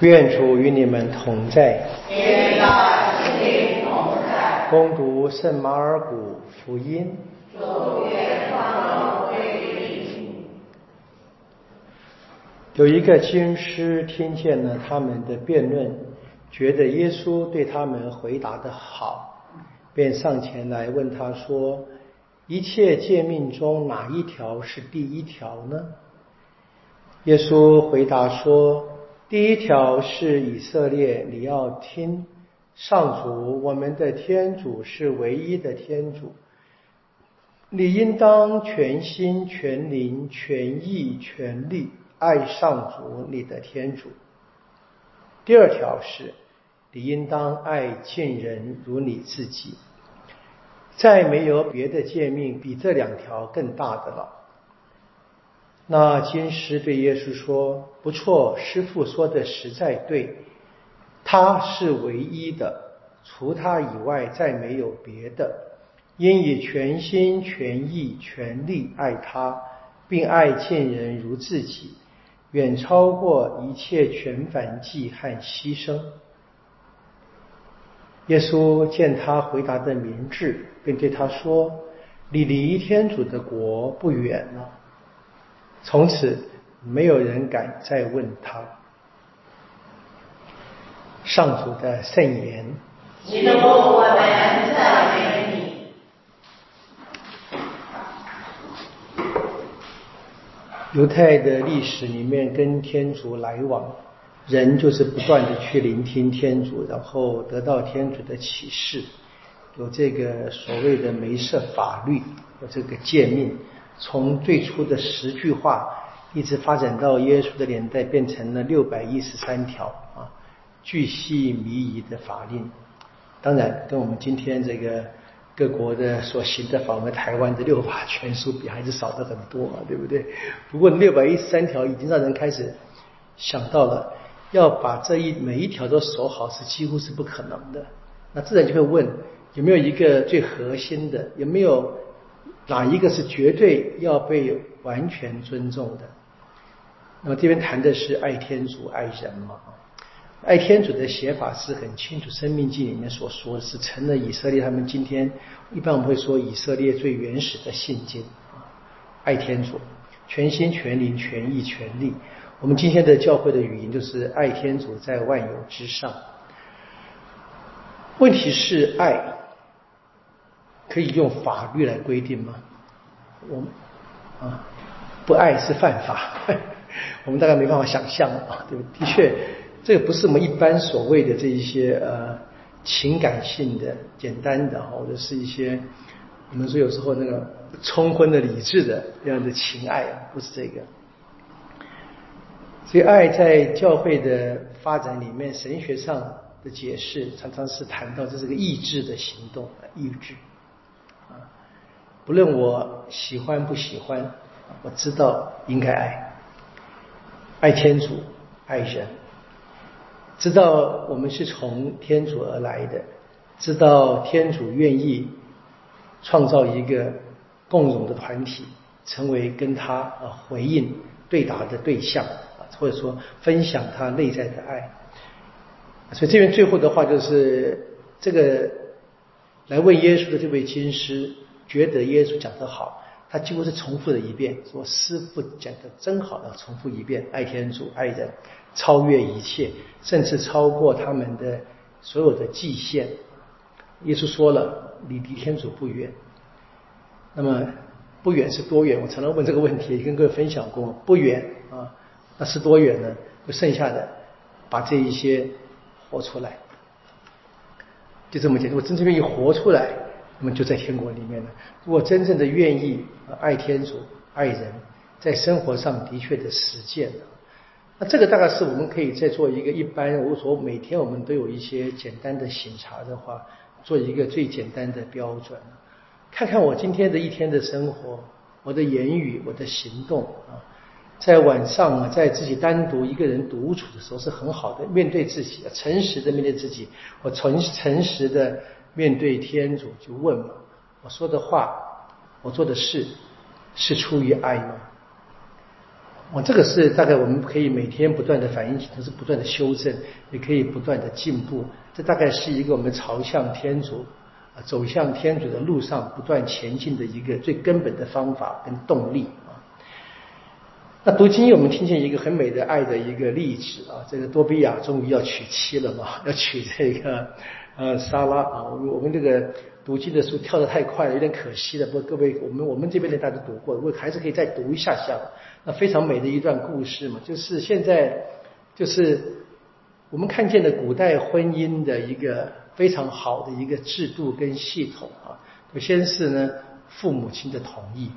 愿主与你们同在。愿大心同在。恭读圣马尔谷福音。有一个经师听见了他们的辩论，觉得耶稣对他们回答的好，便上前来问他说：“一切诫命中哪一条是第一条呢？”耶稣回答说。第一条是以色列，你要听上主，我们的天主是唯一的天主，你应当全心全灵全意全力爱上主你的天主。第二条是，你应当爱近人如你自己，再没有别的诫命比这两条更大的了。那经师对耶稣说：“不错，师傅说的实在对，他是唯一的，除他以外再没有别的。应以全心全意全力爱他，并爱见人如自己，远超过一切全凡祭和牺牲。”耶稣见他回答的明智，便对他说：“你离天主的国不远了。”从此，没有人敢再问他。上主的圣言。基督，我们赞美你。犹太的历史里面，跟天主来往，人就是不断的去聆听天主，然后得到天主的启示，有这个所谓的梅瑟法律，有这个诫命。从最初的十句话，一直发展到耶稣的年代，变成了六百一十三条啊，巨细靡遗的法令。当然，跟我们今天这个各国的所行的访问台湾的六法全书比，还是少的很多啊，对不对？不过六百一十三条已经让人开始想到了，要把这一每一条都守好，是几乎是不可能的。那自然就会问，有没有一个最核心的？有没有？哪一个是绝对要被完全尊重的？那么这边谈的是爱天主、爱人嘛？爱天主的写法是很清楚，《生命记》里面所说是成了以色列他们今天一般我们会说以色列最原始的信经啊，爱天主，全心全灵全意全力。我们今天的教会的语音就是爱天主在万有之上。问题是爱。可以用法律来规定吗？我们啊，不爱是犯法，我们大概没办法想象啊。对，的确，这个不是我们一般所谓的这一些呃情感性的、简单的，或者是一些我们说有时候那个冲昏了理智的这样的情爱，不是这个。所以，爱在教会的发展里面，神学上的解释常常是谈到这是个意志的行动，意志。不论我喜欢不喜欢，我知道应该爱，爱天主，爱人，知道我们是从天主而来的，知道天主愿意创造一个共荣的团体，成为跟他啊回应对答的对象，或者说分享他内在的爱。所以这边最后的话就是这个来问耶稣的这位经师。觉得耶稣讲得好，他几乎是重复了一遍，说师傅讲的真好，要重复一遍，爱天主，爱人，超越一切，甚至超过他们的所有的极限。耶稣说了，你离天主不远。那么不远是多远？我常常问这个问题，跟各位分享过，不远啊，那是多远呢？就剩下的把这一些活出来，就这么简单。我真正愿意活出来。那么就在天国里面了。如果真正的愿意爱天主、爱人，在生活上的确的实践，那这个大概是我们可以再做一个一般，我所每天我们都有一些简单的醒察的话，做一个最简单的标准，看看我今天的一天的生活，我的言语、我的行动啊，在晚上啊，在自己单独一个人独处的时候是很好的，面对自己，诚实的面对自己，我诚诚实的。面对天主就问嘛，我说的话，我做的事，是出于爱吗？我，这个是大概我们可以每天不断的反应，都是不断的修正，也可以不断的进步。这大概是一个我们朝向天主啊，走向天主的路上不断前进的一个最根本的方法跟动力。那读经，我们听见一个很美的爱的一个例子啊，这个多比亚终于要娶妻了嘛，要娶这个呃莎拉啊。我们这个读经的书跳得太快了，有点可惜了。不过各位，我们我们这边的大家读过，我还是可以再读一下下。那非常美的一段故事嘛，就是现在就是我们看见的古代婚姻的一个非常好的一个制度跟系统啊。首先是呢父母亲的同意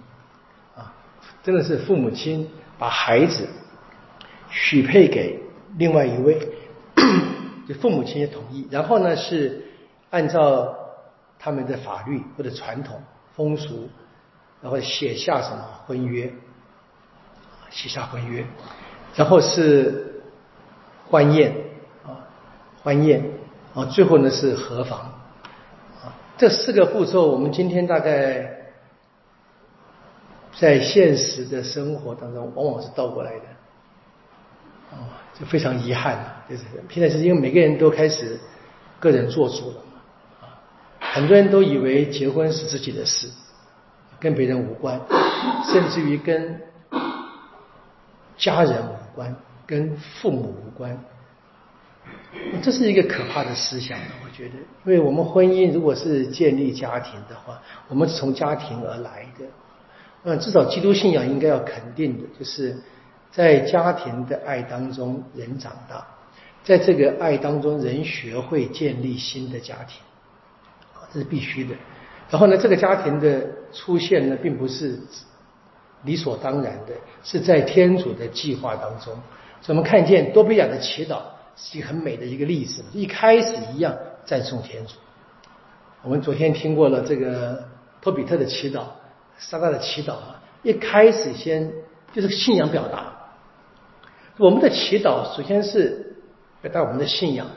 啊，真的是父母亲。把孩子许配给另外一位，就父母亲也同意，然后呢是按照他们的法律或者传统风俗，然后写下什么婚约，写下婚约，然后是欢宴啊，欢宴啊，最后呢是合房啊，这四个步骤我们今天大概。在现实的生活当中，往往是倒过来的，哦，就非常遗憾就是现在是因为每个人都开始个人做主了嘛，啊，很多人都以为结婚是自己的事，跟别人无关，甚至于跟家人无关，跟父母无关，这是一个可怕的思想，我觉得，因为我们婚姻如果是建立家庭的话，我们是从家庭而来的。嗯，至少基督信仰应该要肯定的，就是在家庭的爱当中，人长大，在这个爱当中，人学会建立新的家庭，这是必须的。然后呢，这个家庭的出现呢，并不是理所当然的，是在天主的计划当中。所以我们看见多比亚的祈祷是一个很美的一个例子，一开始一样赞颂天主。我们昨天听过了这个托比特的祈祷。撒旦的祈祷啊，一开始先就是信仰表达。我们的祈祷首先是表达我们的信仰，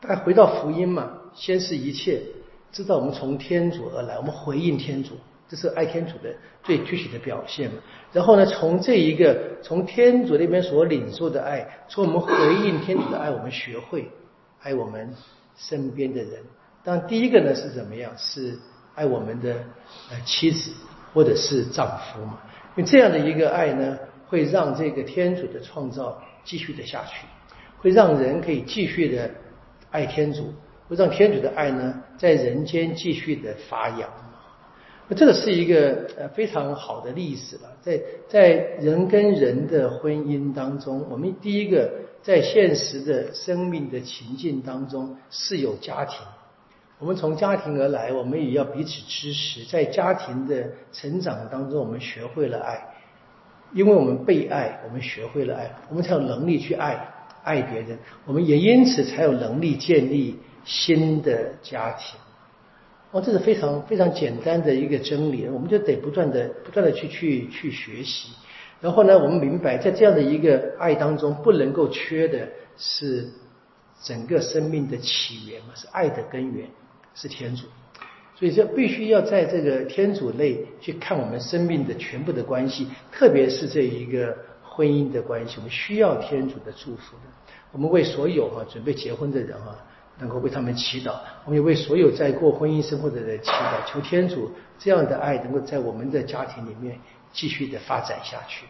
大家回到福音嘛，先是一切，知道我们从天主而来，我们回应天主，这是爱天主的最具体的表现。然后呢，从这一个从天主那边所领受的爱，从我们回应天主的爱，我们学会爱我们身边的人。但第一个呢是怎么样？是爱我们的呃妻子。或者是丈夫嘛？因为这样的一个爱呢，会让这个天主的创造继续的下去，会让人可以继续的爱天主，会让天主的爱呢在人间继续的发扬。这个是一个呃非常好的例子了，在在人跟人的婚姻当中，我们第一个在现实的生命的情境当中是有家庭。我们从家庭而来，我们也要彼此支持。在家庭的成长当中，我们学会了爱，因为我们被爱，我们学会了爱，我们才有能力去爱爱别人。我们也因此才有能力建立新的家庭。哦，这是非常非常简单的一个真理，我们就得不断的不断的去去去学习。然后呢，我们明白，在这样的一个爱当中，不能够缺的是整个生命的起源嘛，是爱的根源。是天主，所以这必须要在这个天主内去看我们生命的全部的关系，特别是这一个婚姻的关系，我们需要天主的祝福的。我们为所有啊准备结婚的人啊，能够为他们祈祷；我们也为所有在过婚姻生活的人祈祷，求天主这样的爱能够在我们的家庭里面继续的发展下去。